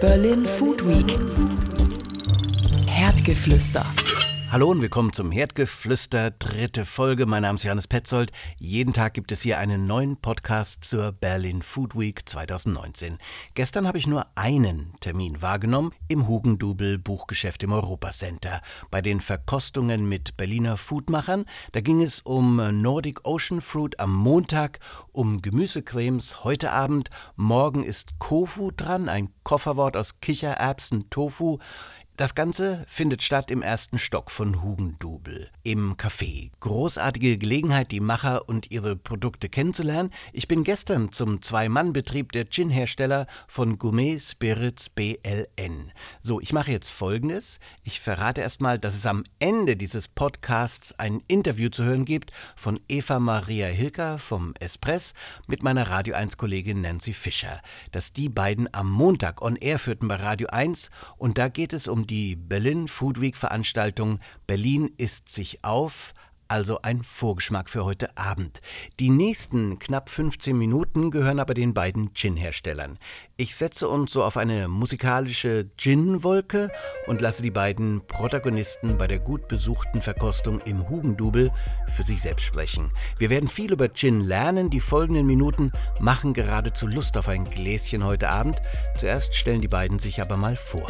Berlin Food Week. Herdgeflüster. Hallo und willkommen zum Herdgeflüster, dritte Folge. Mein Name ist Johannes Petzold. Jeden Tag gibt es hier einen neuen Podcast zur Berlin Food Week 2019. Gestern habe ich nur einen Termin wahrgenommen im Hugendubel Buchgeschäft im Europacenter. Bei den Verkostungen mit Berliner Foodmachern. Da ging es um Nordic Ocean Fruit am Montag, um Gemüsecremes heute Abend. Morgen ist Kofu dran, ein Kofferwort aus Kichererbsen, Tofu. Das Ganze findet statt im ersten Stock von Hugendubel, im Café. Großartige Gelegenheit, die Macher und ihre Produkte kennenzulernen. Ich bin gestern zum Zwei-Mann-Betrieb der Gin-Hersteller von Gourmet Spirits BLN. So, ich mache jetzt Folgendes. Ich verrate erstmal, dass es am Ende dieses Podcasts ein Interview zu hören gibt von Eva Maria Hilker vom Espress mit meiner Radio 1-Kollegin Nancy Fischer. Dass die beiden am Montag on Air führten bei Radio 1 und da geht es um die Berlin Food Week Veranstaltung Berlin isst sich auf, also ein Vorgeschmack für heute Abend. Die nächsten knapp 15 Minuten gehören aber den beiden Gin-Herstellern. Ich setze uns so auf eine musikalische Gin-Wolke und lasse die beiden Protagonisten bei der gut besuchten Verkostung im Hugendubel für sich selbst sprechen. Wir werden viel über Gin lernen. Die folgenden Minuten machen geradezu Lust auf ein Gläschen heute Abend. Zuerst stellen die beiden sich aber mal vor.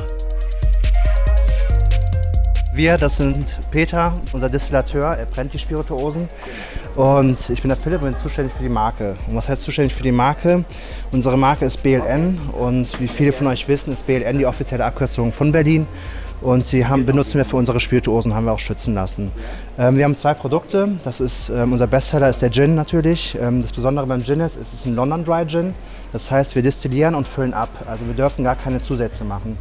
Wir, das sind Peter, unser Distillateur, er brennt die Spirituosen. Und ich bin der Philipp und bin zuständig für die Marke. Und was heißt zuständig für die Marke? Unsere Marke ist BLN und wie viele von euch wissen, ist BLN die offizielle Abkürzung von Berlin. Und sie haben, benutzen wir für unsere Spirituosen, haben wir auch schützen lassen. Ähm, wir haben zwei Produkte. Das ist, ähm, unser Bestseller ist der Gin natürlich. Ähm, das Besondere beim Gin ist, es ist ein London Dry Gin. Das heißt, wir destillieren und füllen ab. Also wir dürfen gar keine Zusätze machen.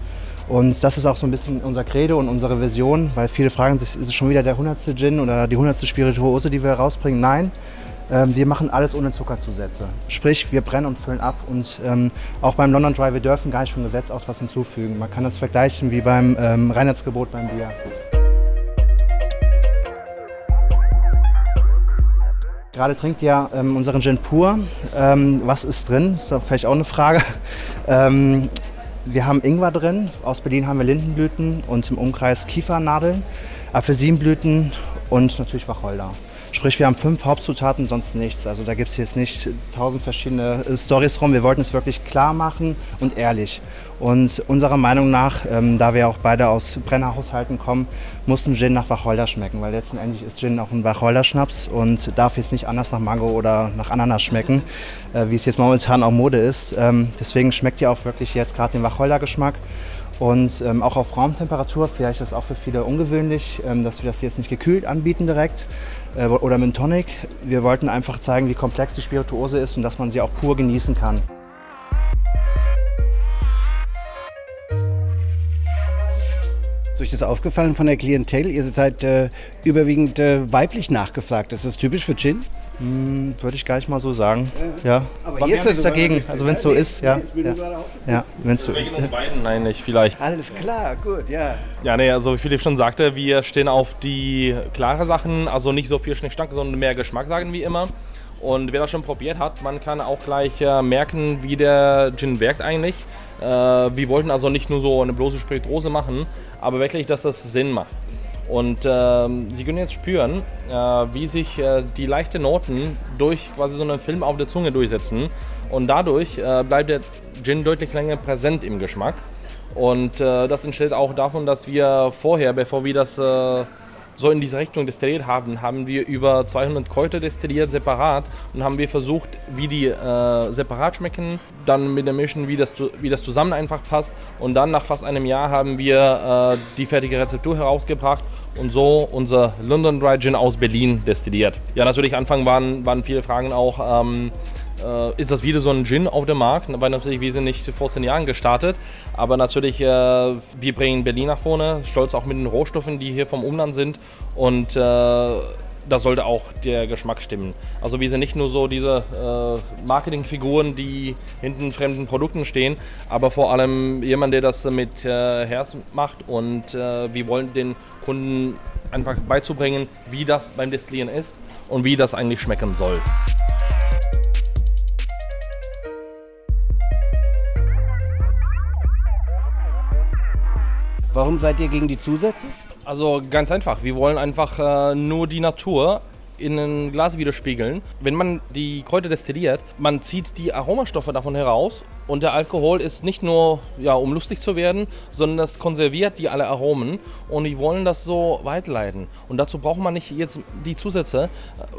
Und das ist auch so ein bisschen unser Credo und unsere Vision, weil viele fragen sich, ist es schon wieder der 100. Gin oder die 100. Spirituose, die wir rausbringen? Nein, ähm, wir machen alles ohne Zuckerzusätze. Sprich, wir brennen und füllen ab und ähm, auch beim London Dry, wir dürfen gar nicht vom Gesetz aus was hinzufügen. Man kann das vergleichen wie beim ähm, Reinheitsgebot beim Bier. Gerade trinkt ihr ähm, unseren Gin pur. Ähm, was ist drin? Ist vielleicht auch eine Frage. Wir haben Ingwer drin, aus Berlin haben wir Lindenblüten und im Umkreis Kiefernadeln, Apfelsinenblüten und natürlich Wacholder. Sprich, wir haben fünf Hauptzutaten, sonst nichts. Also da gibt es jetzt nicht tausend verschiedene äh, Stories rum. Wir wollten es wirklich klar machen und ehrlich. Und unserer Meinung nach, ähm, da wir auch beide aus Brennerhaushalten kommen, muss ein Gin nach Wacholder schmecken, weil letztendlich ist Gin auch ein Wacholder-Schnaps und darf jetzt nicht anders nach Mango oder nach Ananas schmecken, äh, wie es jetzt momentan auch Mode ist. Ähm, deswegen schmeckt ihr auch wirklich jetzt gerade den Wacholder-Geschmack. Und ähm, auch auf Raumtemperatur, vielleicht ist das auch für viele ungewöhnlich, ähm, dass wir das jetzt nicht gekühlt anbieten direkt äh, oder mit Tonic. Wir wollten einfach zeigen, wie komplex die Spirituose ist und dass man sie auch pur genießen kann. Ist euch das aufgefallen von der Klientel? Ihr seid äh, überwiegend äh, weiblich nachgefragt. Ist das typisch für Gin? Hm, Würde ich gar nicht mal so sagen. Ja. Aber Aber hier wir ist haben das nichts dagegen. Also wenn es so ist, ja. ist Ja, ja wenn's so Wegen uns beiden? Nein, nicht vielleicht. Alles klar, gut, ja. Ja, nee, also wie Philipp schon sagte, wir stehen auf die klare Sachen, also nicht so viel Schnickschnack, sondern mehr Geschmack, sagen wie immer. Und wer das schon probiert hat, man kann auch gleich äh, merken, wie der Gin wirkt eigentlich. Äh, wir wollten also nicht nur so eine bloße Spirituose machen, aber wirklich, dass das Sinn macht. Und ähm, Sie können jetzt spüren, äh, wie sich äh, die leichten Noten durch quasi so einen Film auf der Zunge durchsetzen. Und dadurch äh, bleibt der Gin deutlich länger präsent im Geschmack. Und äh, das entsteht auch davon, dass wir vorher, bevor wir das äh, so in diese Richtung destilliert haben, haben wir über 200 Kräuter destilliert, separat. Und haben wir versucht, wie die äh, separat schmecken, dann mit dem Mischen, wie das, wie das zusammen einfach passt. Und dann nach fast einem Jahr haben wir äh, die fertige Rezeptur herausgebracht und so unser London Dry Gin aus Berlin destilliert. Ja, natürlich, Anfang waren, waren viele Fragen auch, ähm, äh, ist das wieder so ein Gin auf dem Markt? Weil natürlich, wir sind nicht vor zehn Jahren gestartet, aber natürlich, äh, wir bringen Berlin nach vorne, stolz auch mit den Rohstoffen, die hier vom Umland sind und äh, da sollte auch der Geschmack stimmen. Also wir sind nicht nur so diese äh, Marketingfiguren, die hinten fremden Produkten stehen, aber vor allem jemand, der das mit äh, Herz macht und äh, wir wollen den Kunden einfach beizubringen, wie das beim Destillieren ist und wie das eigentlich schmecken soll. Warum seid ihr gegen die Zusätze? Also ganz einfach, wir wollen einfach äh, nur die Natur in ein Glas widerspiegeln. Wenn man die Kräuter destilliert, man zieht die Aromastoffe davon heraus und der Alkohol ist nicht nur, ja, um lustig zu werden, sondern das konserviert die alle Aromen und die wollen das so weiterleiten. Und dazu braucht man nicht jetzt die Zusätze,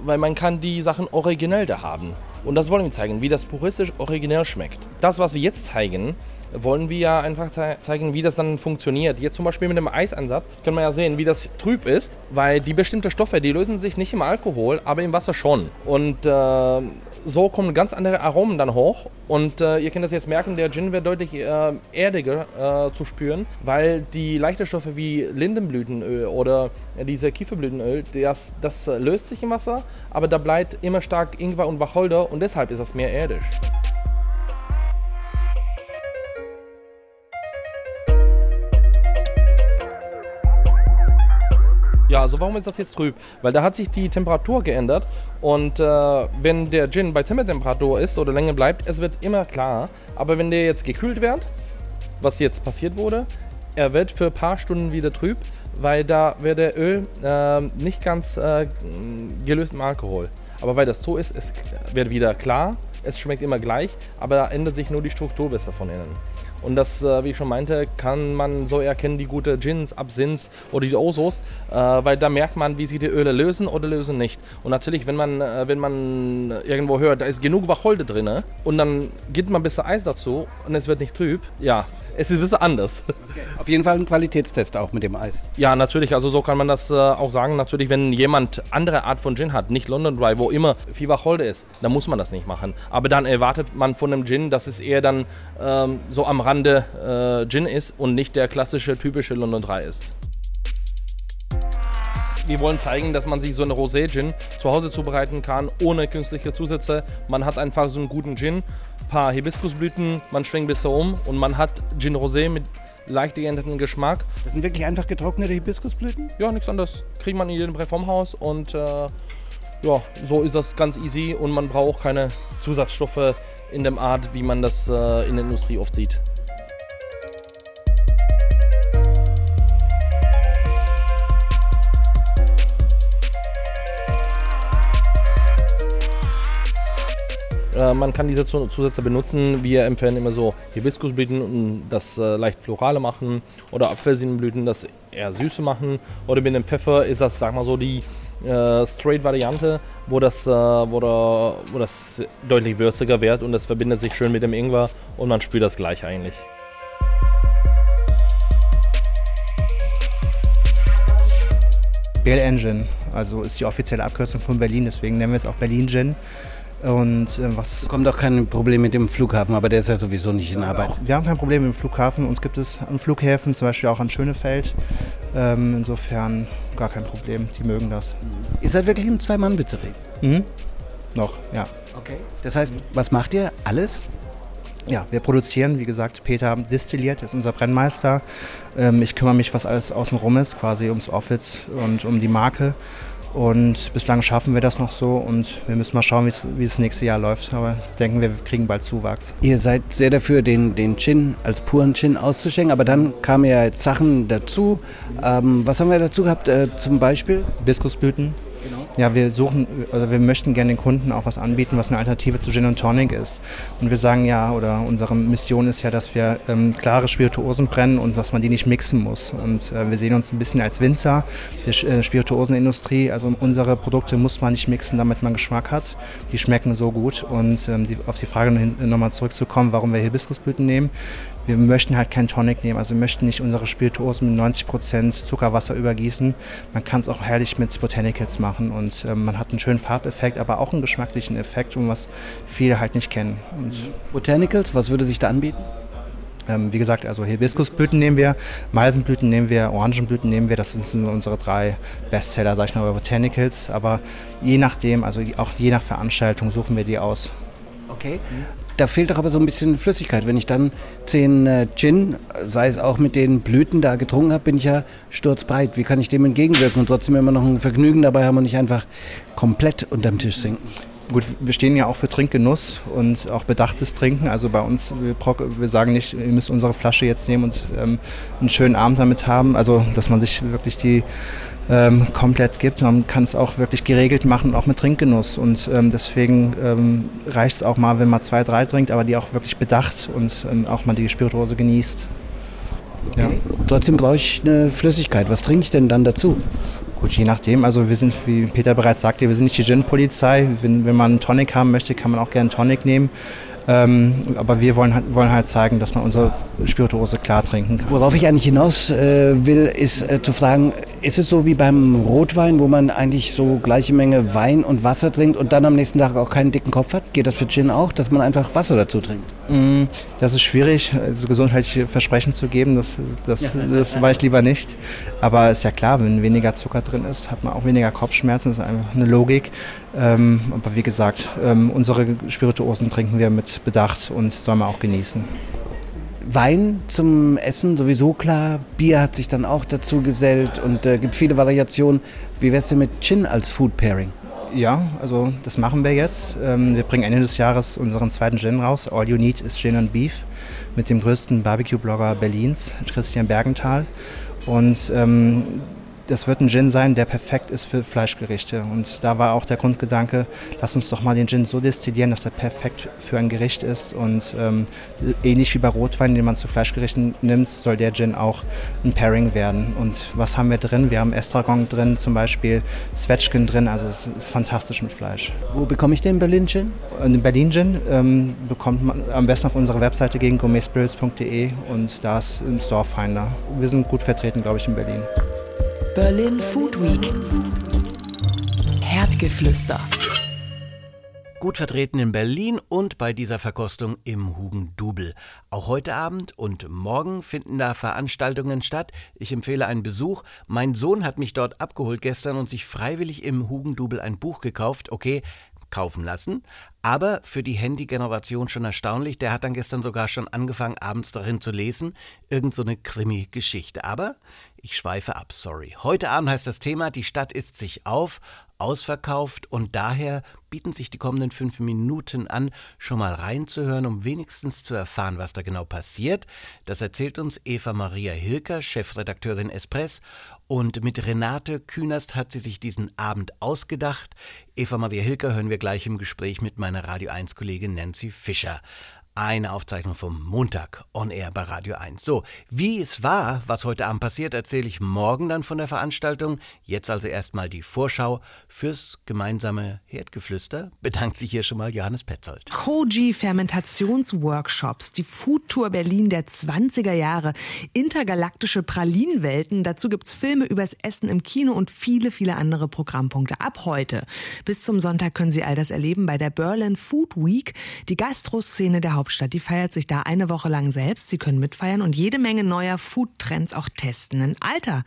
weil man kann die Sachen originell da haben. Und das wollen wir zeigen, wie das puristisch originell schmeckt. Das, was wir jetzt zeigen, wollen wir ja einfach ze zeigen, wie das dann funktioniert. Jetzt zum Beispiel mit dem Eisansatz können wir ja sehen, wie das trüb ist, weil die bestimmten Stoffe, die lösen sich nicht im Alkohol, aber im Wasser schon. Und äh, so kommen ganz andere Aromen dann hoch. Und äh, ihr könnt das jetzt merken, der Gin wird deutlich äh, erdiger äh, zu spüren, weil die leichten Stoffe wie Lindenblütenöl oder diese Kieferblütenöl, das, das löst sich im Wasser, aber da bleibt immer stark Ingwer und Wacholder und deshalb ist das mehr erdisch. Also warum ist das jetzt trüb? Weil da hat sich die Temperatur geändert und äh, wenn der Gin bei Zimmertemperatur ist oder länger bleibt, es wird immer klar. Aber wenn der jetzt gekühlt wird, was jetzt passiert wurde, er wird für ein paar Stunden wieder trüb, weil da wird der Öl äh, nicht ganz äh, gelöst im Alkohol. Aber weil das so ist, es wird wieder klar, es schmeckt immer gleich, aber da ändert sich nur die Struktur besser von innen. Und das, äh, wie ich schon meinte, kann man so erkennen, die gute Gins, Absinths oder die Osos, äh, weil da merkt man, wie sie die Öle lösen oder lösen nicht. Und natürlich, wenn man, äh, wenn man irgendwo hört, da ist genug Wacholder drin und dann gibt man ein bisschen Eis dazu und es wird nicht trüb, ja, es ist ein bisschen anders. Okay. Auf jeden Fall ein Qualitätstest auch mit dem Eis. Ja, natürlich. Also so kann man das äh, auch sagen. Natürlich, wenn jemand andere Art von Gin hat, nicht London Dry, wo immer viel Wacholder ist, dann muss man das nicht machen. Aber dann erwartet man von einem Gin, dass es eher dann ähm, so am Rande äh, Gin ist und nicht der klassische, typische London Dry ist wir wollen zeigen, dass man sich so eine Rosé-Gin zu Hause zubereiten kann, ohne künstliche Zusätze. Man hat einfach so einen guten Gin, paar Hibiskusblüten, man schwingt ein bisschen um und man hat Gin Rosé mit leicht geändertem Geschmack. Das sind wirklich einfach getrocknete Hibiskusblüten? Ja, nichts anderes. Kriegt man in jedem Reformhaus und äh, ja, so ist das ganz easy und man braucht keine Zusatzstoffe in der Art, wie man das äh, in der Industrie oft sieht. Äh, man kann diese Zusätze benutzen. Wir empfehlen immer so Hibiskusblüten, um das äh, leicht florale machen oder Apfelsinenblüten, das eher süße machen. Oder mit dem Pfeffer ist das, sag mal so, die äh, Straight-Variante, wo, das, äh, wo, wo das deutlich würziger wird und das verbindet sich schön mit dem Ingwer und man spürt das gleich eigentlich. BL Engine, also ist die offizielle Abkürzung von Berlin, deswegen nennen wir es auch Berlin Gin. Und äh, was Kommt auch kein Problem mit dem Flughafen, aber der ist ja sowieso nicht in Arbeit. Auch, wir haben kein Problem mit dem Flughafen. Uns gibt es an Flughäfen, zum Beispiel auch an Schönefeld. Ähm, insofern gar kein Problem. Die mögen das. Ihr seid wirklich ein Zwei-Mann-Betrieb? Mhm. Noch, ja. Okay. Das heißt, was macht ihr? Alles? Ja, wir produzieren, wie gesagt, Peter destilliert, ist unser Brennmeister. Ähm, ich kümmere mich, was alles außenrum ist, quasi ums Office und um die Marke. Und bislang schaffen wir das noch so und wir müssen mal schauen, wie es nächste Jahr läuft. Aber ich denke, wir kriegen bald Zuwachs. Ihr seid sehr dafür, den, den Gin als puren Gin auszuschenken, aber dann kamen ja jetzt Sachen dazu. Ähm, was haben wir dazu gehabt äh, zum Beispiel? Biskusblüten, ja, wir suchen, also wir möchten gerne den Kunden auch was anbieten, was eine Alternative zu Gin und Tonic ist. Und wir sagen ja, oder unsere Mission ist ja, dass wir ähm, klare Spirituosen brennen und dass man die nicht mixen muss. Und äh, wir sehen uns ein bisschen als Winzer der äh, Spirituosenindustrie. Also unsere Produkte muss man nicht mixen, damit man Geschmack hat. Die schmecken so gut. Und ähm, die, auf die Frage nochmal zurückzukommen, warum wir Hibiskusblüten nehmen wir möchten halt keinen Tonic nehmen. Also wir möchten nicht unsere Spirituosen mit 90% Zuckerwasser übergießen. Man kann es auch herrlich mit Botanicals machen und äh, man hat einen schönen Farbeffekt, aber auch einen geschmacklichen Effekt, was viele halt nicht kennen. Und Botanicals, was würde sich da anbieten? Ähm, wie gesagt, also Hibiskusblüten nehmen wir, Malvenblüten nehmen wir, Orangenblüten nehmen wir. Das sind unsere drei Bestseller, sag ich mal, bei Botanicals. Aber je nachdem, also auch je nach Veranstaltung suchen wir die aus. Okay. Da fehlt doch aber so ein bisschen Flüssigkeit. Wenn ich dann zehn äh, Gin, sei es auch mit den Blüten da getrunken habe, bin ich ja sturzbreit. Wie kann ich dem entgegenwirken und trotzdem immer noch ein Vergnügen dabei haben und nicht einfach komplett unterm Tisch sinken? Gut, wir stehen ja auch für Trinkgenuss und auch bedachtes Trinken. Also bei uns, wir, wir sagen nicht, ihr müsst unsere Flasche jetzt nehmen und ähm, einen schönen Abend damit haben. Also, dass man sich wirklich die ähm, komplett gibt. Man kann es auch wirklich geregelt machen, auch mit Trinkgenuss. Und ähm, deswegen ähm, reicht es auch mal, wenn man zwei, drei trinkt, aber die auch wirklich bedacht und ähm, auch mal die Spirituose genießt. Ja. Trotzdem brauche ich eine Flüssigkeit. Was trinke ich denn dann dazu? Gut, je nachdem. Also wir sind, wie Peter bereits sagte, wir sind nicht die Gin-Polizei. Wenn, wenn man einen Tonic haben möchte, kann man auch gerne Tonic nehmen. Ähm, aber wir wollen, wollen halt zeigen, dass man unsere Spirituose klar trinken kann. Worauf ich eigentlich hinaus äh, will, ist äh, zu fragen, ist es so wie beim Rotwein, wo man eigentlich so gleiche Menge Wein und Wasser trinkt und dann am nächsten Tag auch keinen dicken Kopf hat? Geht das für Gin auch, dass man einfach Wasser dazu trinkt? Mm, das ist schwierig, also gesundheitliche Versprechen zu geben. Das, das, ja. das weiß ich lieber nicht. Aber ist ja klar, wenn weniger Zucker drin ist, hat man auch weniger Kopfschmerzen. Das ist einfach eine Logik. Ähm, aber wie gesagt, ähm, unsere Spirituosen trinken wir mit Bedacht und soll man auch genießen. Wein zum Essen sowieso klar. Bier hat sich dann auch dazu gesellt und äh, gibt viele Variationen. Wie wär's denn mit Gin als Food Pairing? Ja, also das machen wir jetzt. Ähm, wir bringen Ende des Jahres unseren zweiten Gin raus. All You Need is Gin and Beef mit dem größten Barbecue-Blogger Berlins, Christian Bergenthal. Und ähm, das wird ein Gin sein, der perfekt ist für Fleischgerichte. Und da war auch der Grundgedanke, lass uns doch mal den Gin so destillieren, dass er perfekt für ein Gericht ist. Und ähm, ähnlich wie bei Rotwein, den man zu Fleischgerichten nimmt, soll der Gin auch ein Pairing werden. Und was haben wir drin? Wir haben Estragon drin, zum Beispiel Zwetschgen drin. Also es ist fantastisch mit Fleisch. Wo bekomme ich den Berlin Gin? Den Berlin Gin ähm, bekommt man am besten auf unserer Webseite gegen gourmetspirits.de und da ist ein Storefinder. Wir sind gut vertreten, glaube ich, in Berlin. Berlin Food Week. Herdgeflüster. Gut vertreten in Berlin und bei dieser Verkostung im Hugendubel. Auch heute Abend und morgen finden da Veranstaltungen statt. Ich empfehle einen Besuch. Mein Sohn hat mich dort abgeholt gestern und sich freiwillig im Hugendubel ein Buch gekauft. Okay, kaufen lassen. Aber für die Handy-Generation schon erstaunlich. Der hat dann gestern sogar schon angefangen, abends darin zu lesen. Irgend so eine Krimi-Geschichte. Aber ich schweife ab, sorry. Heute Abend heißt das Thema, die Stadt ist sich auf, ausverkauft und daher bieten sich die kommenden fünf Minuten an, schon mal reinzuhören, um wenigstens zu erfahren, was da genau passiert. Das erzählt uns Eva Maria Hilker, Chefredakteurin Espress und mit Renate Künast hat sie sich diesen Abend ausgedacht. Eva Maria Hilker hören wir gleich im Gespräch mit meiner Radio 1 Kollegin Nancy Fischer. Eine Aufzeichnung vom Montag on Air bei Radio 1. So, wie es war, was heute Abend passiert, erzähle ich morgen dann von der Veranstaltung. Jetzt also erstmal die Vorschau fürs gemeinsame Herdgeflüster. Bedankt sich hier schon mal Johannes Petzold. Koji Fermentationsworkshops, die Foodtour Berlin der 20er Jahre, intergalaktische Pralinenwelten, dazu gibt's Filme übers Essen im Kino und viele, viele andere Programmpunkte. Ab heute bis zum Sonntag können Sie all das erleben bei der Berlin Food Week, die Gastroszene der Hauptstadt Hauptstadt. Die feiert sich da eine Woche lang selbst. Sie können mitfeiern und jede Menge neuer Food-Trends auch testen. Ein alter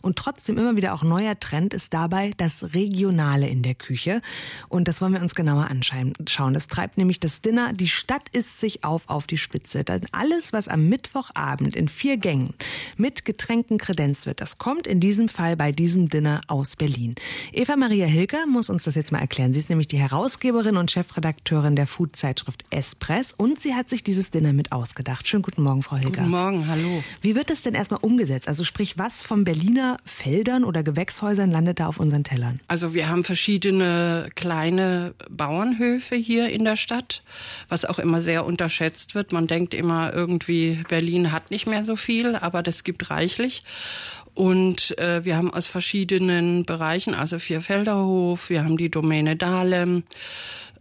und trotzdem immer wieder auch neuer Trend ist dabei das Regionale in der Küche. Und das wollen wir uns genauer anschauen. Das treibt nämlich das Dinner. Die Stadt isst sich auf auf die Spitze. Denn alles, was am Mittwochabend in vier Gängen mit Getränken kredenzt wird, das kommt in diesem Fall bei diesem Dinner aus Berlin. Eva Maria Hilker muss uns das jetzt mal erklären. Sie ist nämlich die Herausgeberin und Chefredakteurin der Food-Zeitschrift Espress und sie hat sich dieses Dinner mit ausgedacht. Schönen guten Morgen, Frau Hilger. Guten Morgen, hallo. Wie wird das denn erstmal umgesetzt? Also sprich, was von Berliner Feldern oder Gewächshäusern landet da auf unseren Tellern? Also wir haben verschiedene kleine Bauernhöfe hier in der Stadt, was auch immer sehr unterschätzt wird. Man denkt immer irgendwie, Berlin hat nicht mehr so viel, aber das gibt reichlich. Und äh, wir haben aus verschiedenen Bereichen, also Vierfelderhof, wir haben die Domäne Dahlem,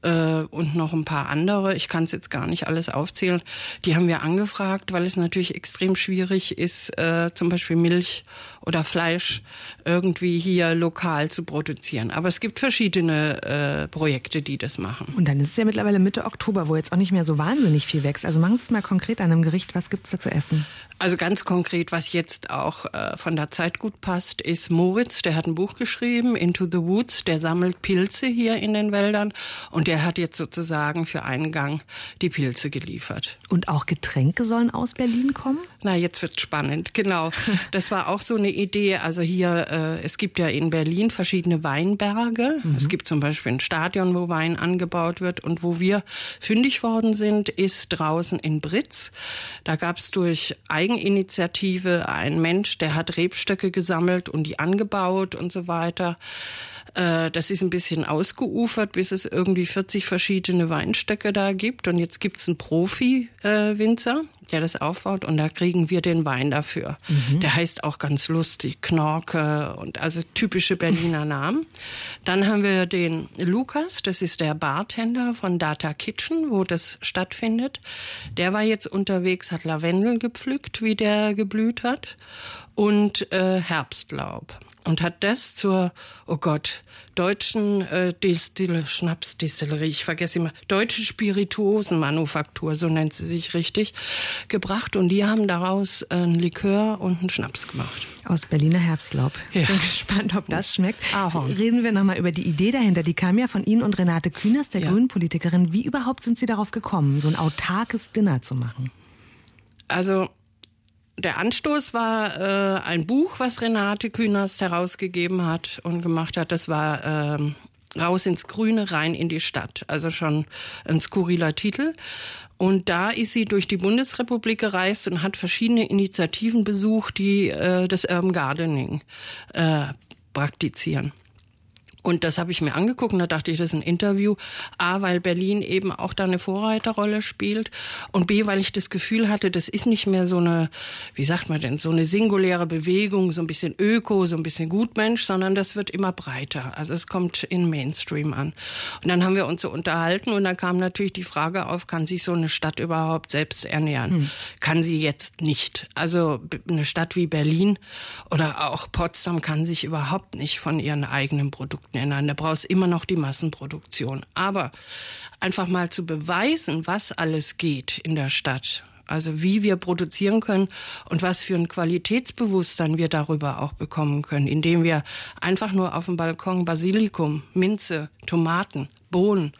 äh, und noch ein paar andere. Ich kann es jetzt gar nicht alles aufzählen. Die haben wir angefragt, weil es natürlich extrem schwierig ist, äh, zum Beispiel Milch oder Fleisch irgendwie hier lokal zu produzieren. Aber es gibt verschiedene äh, Projekte, die das machen. Und dann ist es ja mittlerweile Mitte Oktober, wo jetzt auch nicht mehr so wahnsinnig viel wächst. Also machen Sie es mal konkret an einem Gericht. Was gibt es da zu essen? Also ganz konkret, was jetzt auch äh, von der Zeit gut passt, ist Moritz. Der hat ein Buch geschrieben, Into the Woods. Der sammelt Pilze hier in den Wäldern und der der hat jetzt sozusagen für einen Gang die Pilze geliefert. Und auch Getränke sollen aus Berlin kommen? Na, jetzt wird's spannend. Genau. Das war auch so eine Idee. Also hier, äh, es gibt ja in Berlin verschiedene Weinberge. Mhm. Es gibt zum Beispiel ein Stadion, wo Wein angebaut wird. Und wo wir fündig worden sind, ist draußen in Britz. Da gab's durch Eigeninitiative einen Mensch, der hat Rebstöcke gesammelt und die angebaut und so weiter. Äh, das ist ein bisschen ausgeufert, bis es irgendwie 40 verschiedene Weinstöcke da gibt. Und jetzt gibt's einen Profi-Winzer, der das aufbaut. Und da kriegen wir den Wein dafür. Mhm. Der heißt auch ganz lustig Knorke und also typische Berliner Namen. Dann haben wir den Lukas, das ist der Bartender von Data Kitchen, wo das stattfindet. Der war jetzt unterwegs, hat Lavendel gepflückt, wie der geblüht hat. Und äh, Herbstlaub und hat das zur, oh Gott, deutschen äh, Distill Schnapsdistillerie, ich vergesse immer, deutsche Spirituosenmanufaktur, so nennt sie sich richtig, gebracht und die haben daraus ein Likör und einen Schnaps gemacht. Aus Berliner Herbstlaub. Ja. Bin gespannt, ob das schmeckt. Ahorn. Reden wir nochmal über die Idee dahinter. Die kam ja von Ihnen und Renate Künast, der ja. Grünen-Politikerin. Wie überhaupt sind Sie darauf gekommen, so ein autarkes Dinner zu machen? Also der Anstoß war äh, ein Buch, was Renate Künast herausgegeben hat und gemacht hat. Das war äh, Raus ins Grüne, rein in die Stadt. Also schon ein skurriler Titel. Und da ist sie durch die Bundesrepublik gereist und hat verschiedene Initiativen besucht, die äh, das Urban Gardening äh, praktizieren. Und das habe ich mir angeguckt und da dachte ich, das ist ein Interview. A, weil Berlin eben auch da eine Vorreiterrolle spielt und B, weil ich das Gefühl hatte, das ist nicht mehr so eine, wie sagt man denn, so eine singuläre Bewegung, so ein bisschen Öko, so ein bisschen Gutmensch, sondern das wird immer breiter. Also es kommt in Mainstream an. Und dann haben wir uns so unterhalten und dann kam natürlich die Frage auf, kann sich so eine Stadt überhaupt selbst ernähren? Hm. Kann sie jetzt nicht. Also eine Stadt wie Berlin oder auch Potsdam kann sich überhaupt nicht von ihren eigenen Produkten Produkten ändern. Da brauchst immer noch die Massenproduktion. Aber einfach mal zu beweisen, was alles geht in der Stadt, also wie wir produzieren können und was für ein Qualitätsbewusstsein wir darüber auch bekommen können, indem wir einfach nur auf dem Balkon Basilikum, Minze, Tomaten, Bohnen,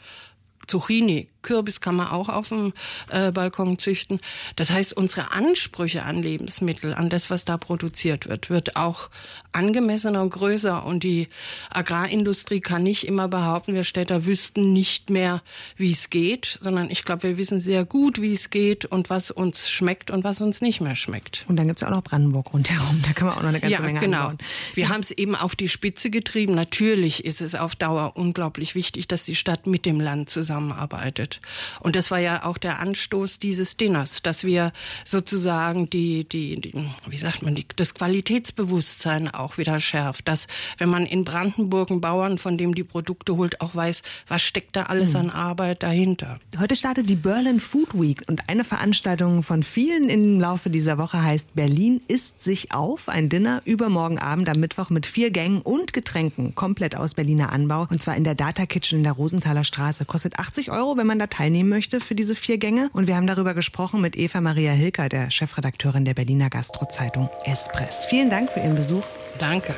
Zucchini, Kürbis kann man auch auf dem äh, Balkon züchten. Das heißt, unsere Ansprüche an Lebensmittel, an das, was da produziert wird, wird auch angemessener und größer. Und die Agrarindustrie kann nicht immer behaupten, wir Städter wüssten nicht mehr, wie es geht, sondern ich glaube, wir wissen sehr gut, wie es geht und was uns schmeckt und was uns nicht mehr schmeckt. Und dann gibt's ja auch noch Brandenburg rundherum, da kann man auch noch eine ganze ja, Menge genau. anbauen. Wir haben es eben auf die Spitze getrieben. Natürlich ist es auf Dauer unglaublich wichtig, dass die Stadt mit dem Land zusammenarbeitet. Und das war ja auch der Anstoß dieses Dinners, dass wir sozusagen die, die, die wie sagt man, die, das Qualitätsbewusstsein auch wieder schärft. Dass, wenn man in Brandenburg einen Bauern, von dem die Produkte holt, auch weiß, was steckt da alles mhm. an Arbeit dahinter. Heute startet die Berlin Food Week und eine Veranstaltung von vielen im Laufe dieser Woche heißt Berlin isst sich auf. Ein Dinner übermorgen Abend am Mittwoch mit vier Gängen und Getränken, komplett aus Berliner Anbau. Und zwar in der Data Kitchen in der Rosenthaler Straße. Kostet 80 Euro, wenn man da teilnehmen möchte für diese vier Gänge. Und wir haben darüber gesprochen mit Eva Maria Hilker, der Chefredakteurin der Berliner Gastrozeitung Espress. Vielen Dank für Ihren Besuch. Danke.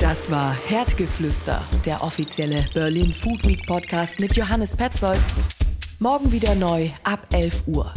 Das war Herdgeflüster, der offizielle Berlin Food Week Podcast mit Johannes Petzold. Morgen wieder neu ab 11 Uhr.